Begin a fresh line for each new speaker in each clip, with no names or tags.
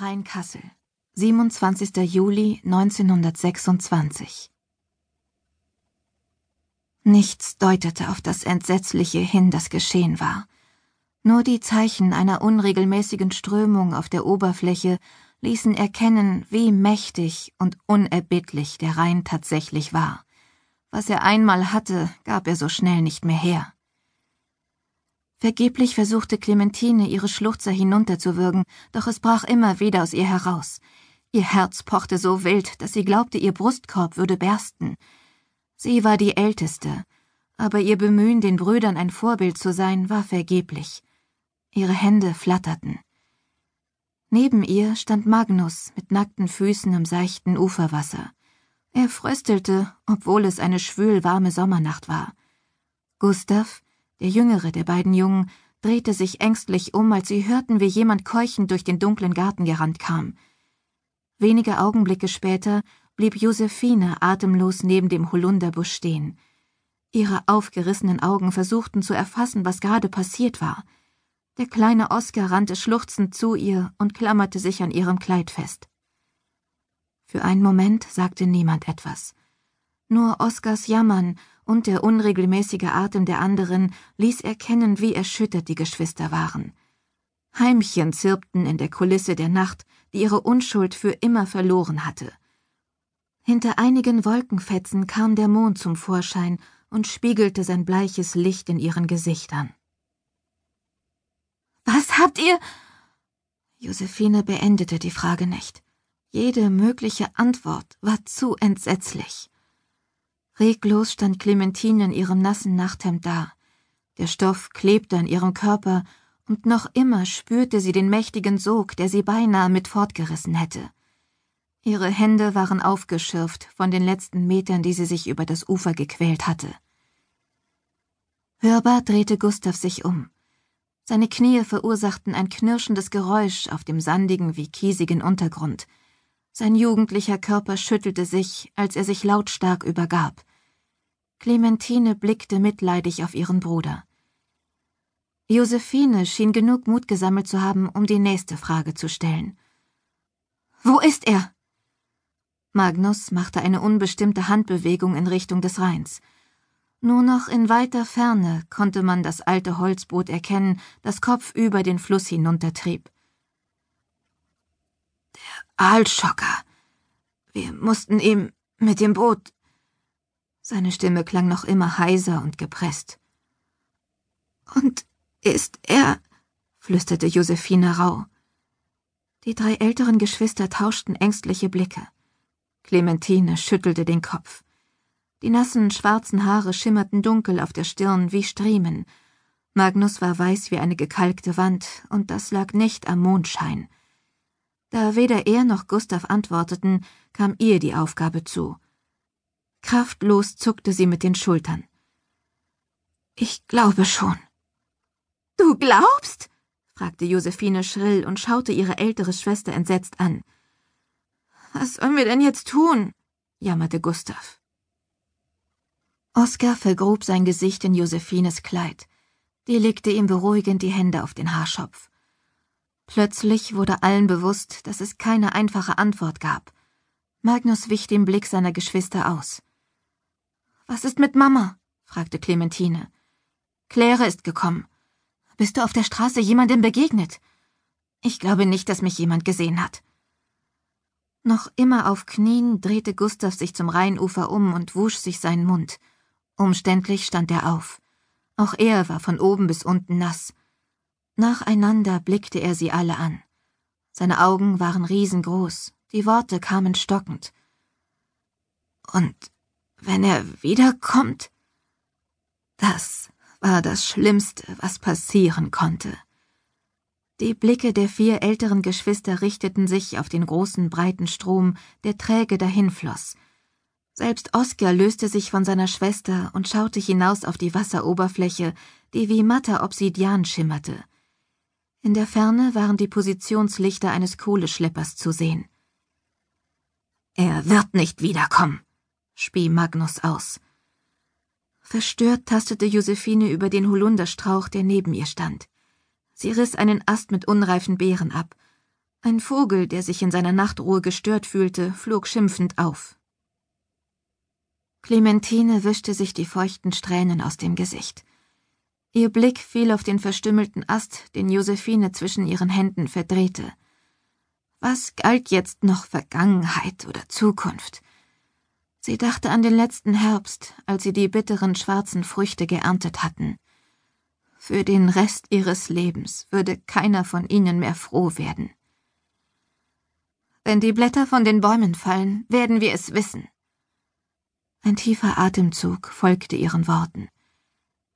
Rheinkassel, 27. Juli 1926 Nichts deutete auf das Entsetzliche hin, das geschehen war. Nur die Zeichen einer unregelmäßigen Strömung auf der Oberfläche ließen erkennen, wie mächtig und unerbittlich der Rhein tatsächlich war. Was er einmal hatte, gab er so schnell nicht mehr her. Vergeblich versuchte Clementine, ihre Schluchzer hinunterzuwürgen, doch es brach immer wieder aus ihr heraus. Ihr Herz pochte so wild, dass sie glaubte, ihr Brustkorb würde bersten. Sie war die Älteste, aber ihr Bemühen, den Brüdern ein Vorbild zu sein, war vergeblich. Ihre Hände flatterten. Neben ihr stand Magnus mit nackten Füßen im seichten Uferwasser. Er fröstelte, obwohl es eine schwülwarme Sommernacht war. Gustav, der jüngere der beiden Jungen, drehte sich ängstlich um, als sie hörten, wie jemand keuchend durch den dunklen Garten gerannt kam. Wenige Augenblicke später blieb Josephine atemlos neben dem Holunderbusch stehen. Ihre aufgerissenen Augen versuchten zu erfassen, was gerade passiert war. Der kleine Oskar rannte schluchzend zu ihr und klammerte sich an ihrem Kleid fest. Für einen Moment sagte niemand etwas. Nur Oskars Jammern und der unregelmäßige Atem der anderen ließ erkennen, wie erschüttert die Geschwister waren. Heimchen zirpten in der Kulisse der Nacht, die ihre Unschuld für immer verloren hatte. Hinter einigen Wolkenfetzen kam der Mond zum Vorschein und spiegelte sein bleiches Licht in ihren Gesichtern. Was habt ihr? Josephine beendete die Frage nicht. Jede mögliche Antwort war zu entsetzlich. Reglos stand Clementine in ihrem nassen Nachthemd da. Der Stoff klebte an ihrem Körper, und noch immer spürte sie den mächtigen Sog, der sie beinahe mit fortgerissen hätte. Ihre Hände waren aufgeschürft von den letzten Metern, die sie sich über das Ufer gequält hatte. Hörbar drehte Gustav sich um. Seine Knie verursachten ein knirschendes Geräusch auf dem sandigen wie kiesigen Untergrund. Sein jugendlicher Körper schüttelte sich, als er sich lautstark übergab. Clementine blickte mitleidig auf ihren Bruder. Josephine schien genug Mut gesammelt zu haben, um die nächste Frage zu stellen. Wo ist er? Magnus machte eine unbestimmte Handbewegung in Richtung des Rheins. Nur noch in weiter Ferne konnte man das alte Holzboot erkennen, das kopfüber den Fluss hinuntertrieb. Der Aalschocker. Wir mussten ihm mit dem Boot seine Stimme klang noch immer heiser und gepresst. Und ist er? flüsterte Josephine rauh. Die drei älteren Geschwister tauschten ängstliche Blicke. Clementine schüttelte den Kopf. Die nassen, schwarzen Haare schimmerten dunkel auf der Stirn wie Striemen. Magnus war weiß wie eine gekalkte Wand, und das lag nicht am Mondschein. Da weder er noch Gustav antworteten, kam ihr die Aufgabe zu. Kraftlos zuckte sie mit den Schultern. Ich glaube schon. Du glaubst? fragte Josephine schrill und schaute ihre ältere Schwester entsetzt an. Was sollen wir denn jetzt tun? jammerte Gustav. Oskar vergrub sein Gesicht in Josephines Kleid. Die legte ihm beruhigend die Hände auf den Haarschopf. Plötzlich wurde allen bewusst, dass es keine einfache Antwort gab. Magnus wich dem Blick seiner Geschwister aus. Was ist mit Mama? fragte Clementine. Claire ist gekommen. Bist du auf der Straße jemandem begegnet? Ich glaube nicht, dass mich jemand gesehen hat. Noch immer auf Knien drehte Gustav sich zum Rheinufer um und wusch sich seinen Mund. Umständlich stand er auf. Auch er war von oben bis unten nass. Nacheinander blickte er sie alle an. Seine Augen waren riesengroß, die Worte kamen stockend. Und wenn er wiederkommt? Das war das Schlimmste, was passieren konnte. Die Blicke der vier älteren Geschwister richteten sich auf den großen, breiten Strom, der träge dahinfloss. Selbst Oskar löste sich von seiner Schwester und schaute hinaus auf die Wasseroberfläche, die wie matter Obsidian schimmerte. In der Ferne waren die Positionslichter eines Kohleschleppers zu sehen. Er wird nicht wiederkommen, spie Magnus aus. Verstört tastete Josephine über den Holunderstrauch, der neben ihr stand. Sie riss einen Ast mit unreifen Beeren ab. Ein Vogel, der sich in seiner Nachtruhe gestört fühlte, flog schimpfend auf. Clementine wischte sich die feuchten Strähnen aus dem Gesicht. Ihr Blick fiel auf den verstümmelten Ast, den Josephine zwischen ihren Händen verdrehte. Was galt jetzt noch Vergangenheit oder Zukunft? Sie dachte an den letzten Herbst, als sie die bitteren schwarzen Früchte geerntet hatten. Für den Rest ihres Lebens würde keiner von ihnen mehr froh werden. Wenn die Blätter von den Bäumen fallen, werden wir es wissen. Ein tiefer Atemzug folgte ihren Worten.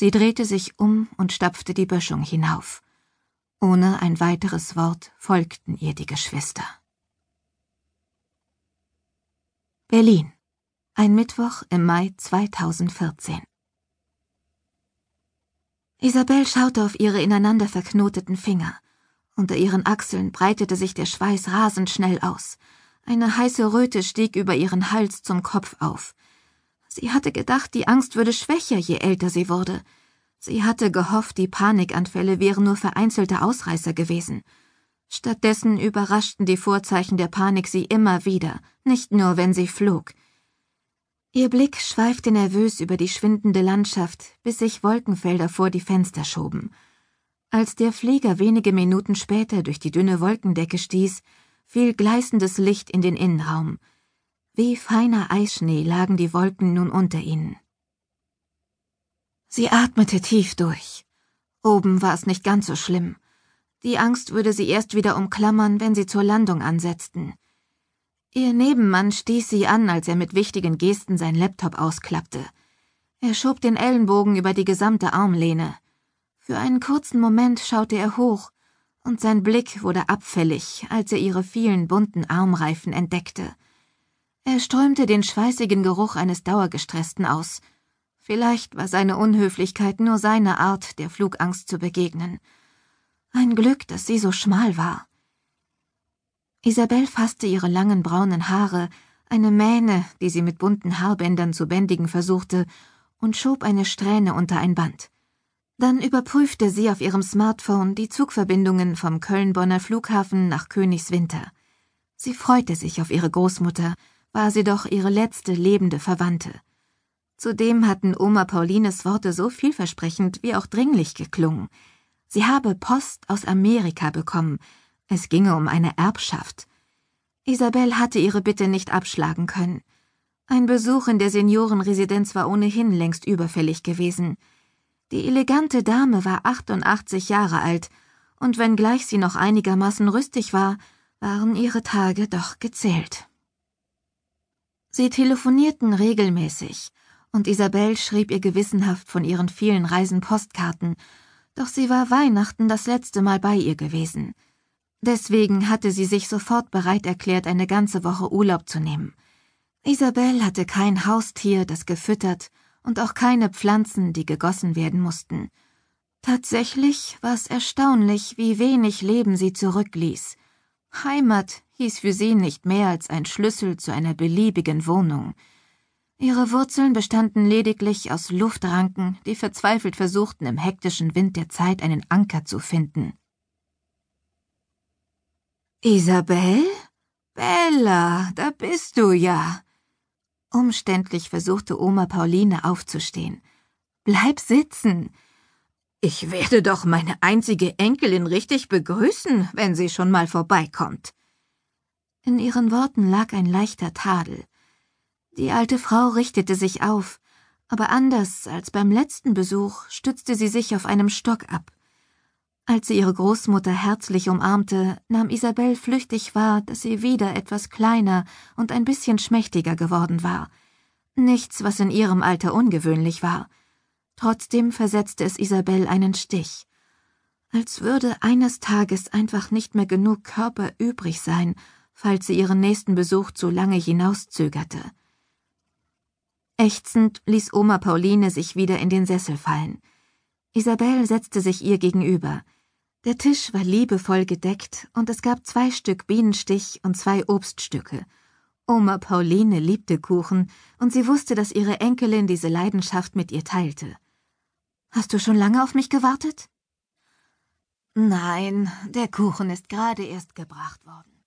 Sie drehte sich um und stapfte die Böschung hinauf. Ohne ein weiteres Wort folgten ihr die Geschwister. Berlin. Ein Mittwoch im Mai 2014. Isabel schaute auf ihre ineinander verknoteten Finger. Unter ihren Achseln breitete sich der Schweiß rasend schnell aus. Eine heiße Röte stieg über ihren Hals zum Kopf auf. Sie hatte gedacht, die Angst würde schwächer, je älter sie wurde. Sie hatte gehofft, die Panikanfälle wären nur vereinzelte Ausreißer gewesen. Stattdessen überraschten die Vorzeichen der Panik sie immer wieder, nicht nur wenn sie flog. Ihr Blick schweifte nervös über die schwindende Landschaft, bis sich Wolkenfelder vor die Fenster schoben. Als der Flieger wenige Minuten später durch die dünne Wolkendecke stieß, fiel gleißendes Licht in den Innenraum. Wie feiner Eisschnee lagen die Wolken nun unter ihnen. Sie atmete tief durch. Oben war es nicht ganz so schlimm. Die Angst würde sie erst wieder umklammern, wenn sie zur Landung ansetzten. Ihr Nebenmann stieß sie an, als er mit wichtigen Gesten sein Laptop ausklappte. Er schob den Ellenbogen über die gesamte Armlehne. Für einen kurzen Moment schaute er hoch, und sein Blick wurde abfällig, als er ihre vielen bunten Armreifen entdeckte. Er strömte den schweißigen Geruch eines Dauergestressten aus. Vielleicht war seine Unhöflichkeit nur seine Art, der Flugangst zu begegnen. Ein Glück, dass sie so schmal war. Isabel fasste ihre langen braunen Haare, eine Mähne, die sie mit bunten Haarbändern zu bändigen versuchte, und schob eine Strähne unter ein Band. Dann überprüfte sie auf ihrem Smartphone die Zugverbindungen vom Köln-Bonner Flughafen nach Königswinter. Sie freute sich auf ihre Großmutter, war sie doch ihre letzte lebende Verwandte. Zudem hatten Oma Paulines Worte so vielversprechend wie auch dringlich geklungen. Sie habe Post aus Amerika bekommen. Es ginge um eine Erbschaft. Isabel hatte ihre Bitte nicht abschlagen können. Ein Besuch in der Seniorenresidenz war ohnehin längst überfällig gewesen. Die elegante Dame war 88 Jahre alt, und wenngleich sie noch einigermaßen rüstig war, waren ihre Tage doch gezählt. Sie telefonierten regelmäßig, und Isabel schrieb ihr gewissenhaft von ihren vielen Reisen Postkarten, doch sie war Weihnachten das letzte Mal bei ihr gewesen. Deswegen hatte sie sich sofort bereit erklärt, eine ganze Woche Urlaub zu nehmen. Isabel hatte kein Haustier, das gefüttert, und auch keine Pflanzen, die gegossen werden mussten. Tatsächlich war es erstaunlich, wie wenig Leben sie zurückließ. Heimat hieß für sie nicht mehr als ein Schlüssel zu einer beliebigen Wohnung. Ihre Wurzeln bestanden lediglich aus Luftranken, die verzweifelt versuchten, im hektischen Wind der Zeit einen Anker zu finden. Isabel? Bella, da bist du ja. Umständlich versuchte Oma Pauline aufzustehen. Bleib sitzen. Ich werde doch meine einzige Enkelin richtig begrüßen, wenn sie schon mal vorbeikommt. In ihren Worten lag ein leichter Tadel. Die alte Frau richtete sich auf, aber anders als beim letzten Besuch stützte sie sich auf einem Stock ab. Als sie ihre Großmutter herzlich umarmte, nahm Isabel flüchtig wahr, dass sie wieder etwas kleiner und ein bisschen schmächtiger geworden war. Nichts, was in ihrem Alter ungewöhnlich war. Trotzdem versetzte es Isabel einen Stich. Als würde eines Tages einfach nicht mehr genug Körper übrig sein, falls sie ihren nächsten Besuch zu lange hinauszögerte. Ächzend ließ Oma Pauline sich wieder in den Sessel fallen. Isabel setzte sich ihr gegenüber. Der Tisch war liebevoll gedeckt und es gab zwei Stück Bienenstich und zwei Obststücke. Oma Pauline liebte Kuchen und sie wusste, dass ihre Enkelin diese Leidenschaft mit ihr teilte. Hast du schon lange auf mich gewartet? Nein, der Kuchen ist gerade erst gebracht worden.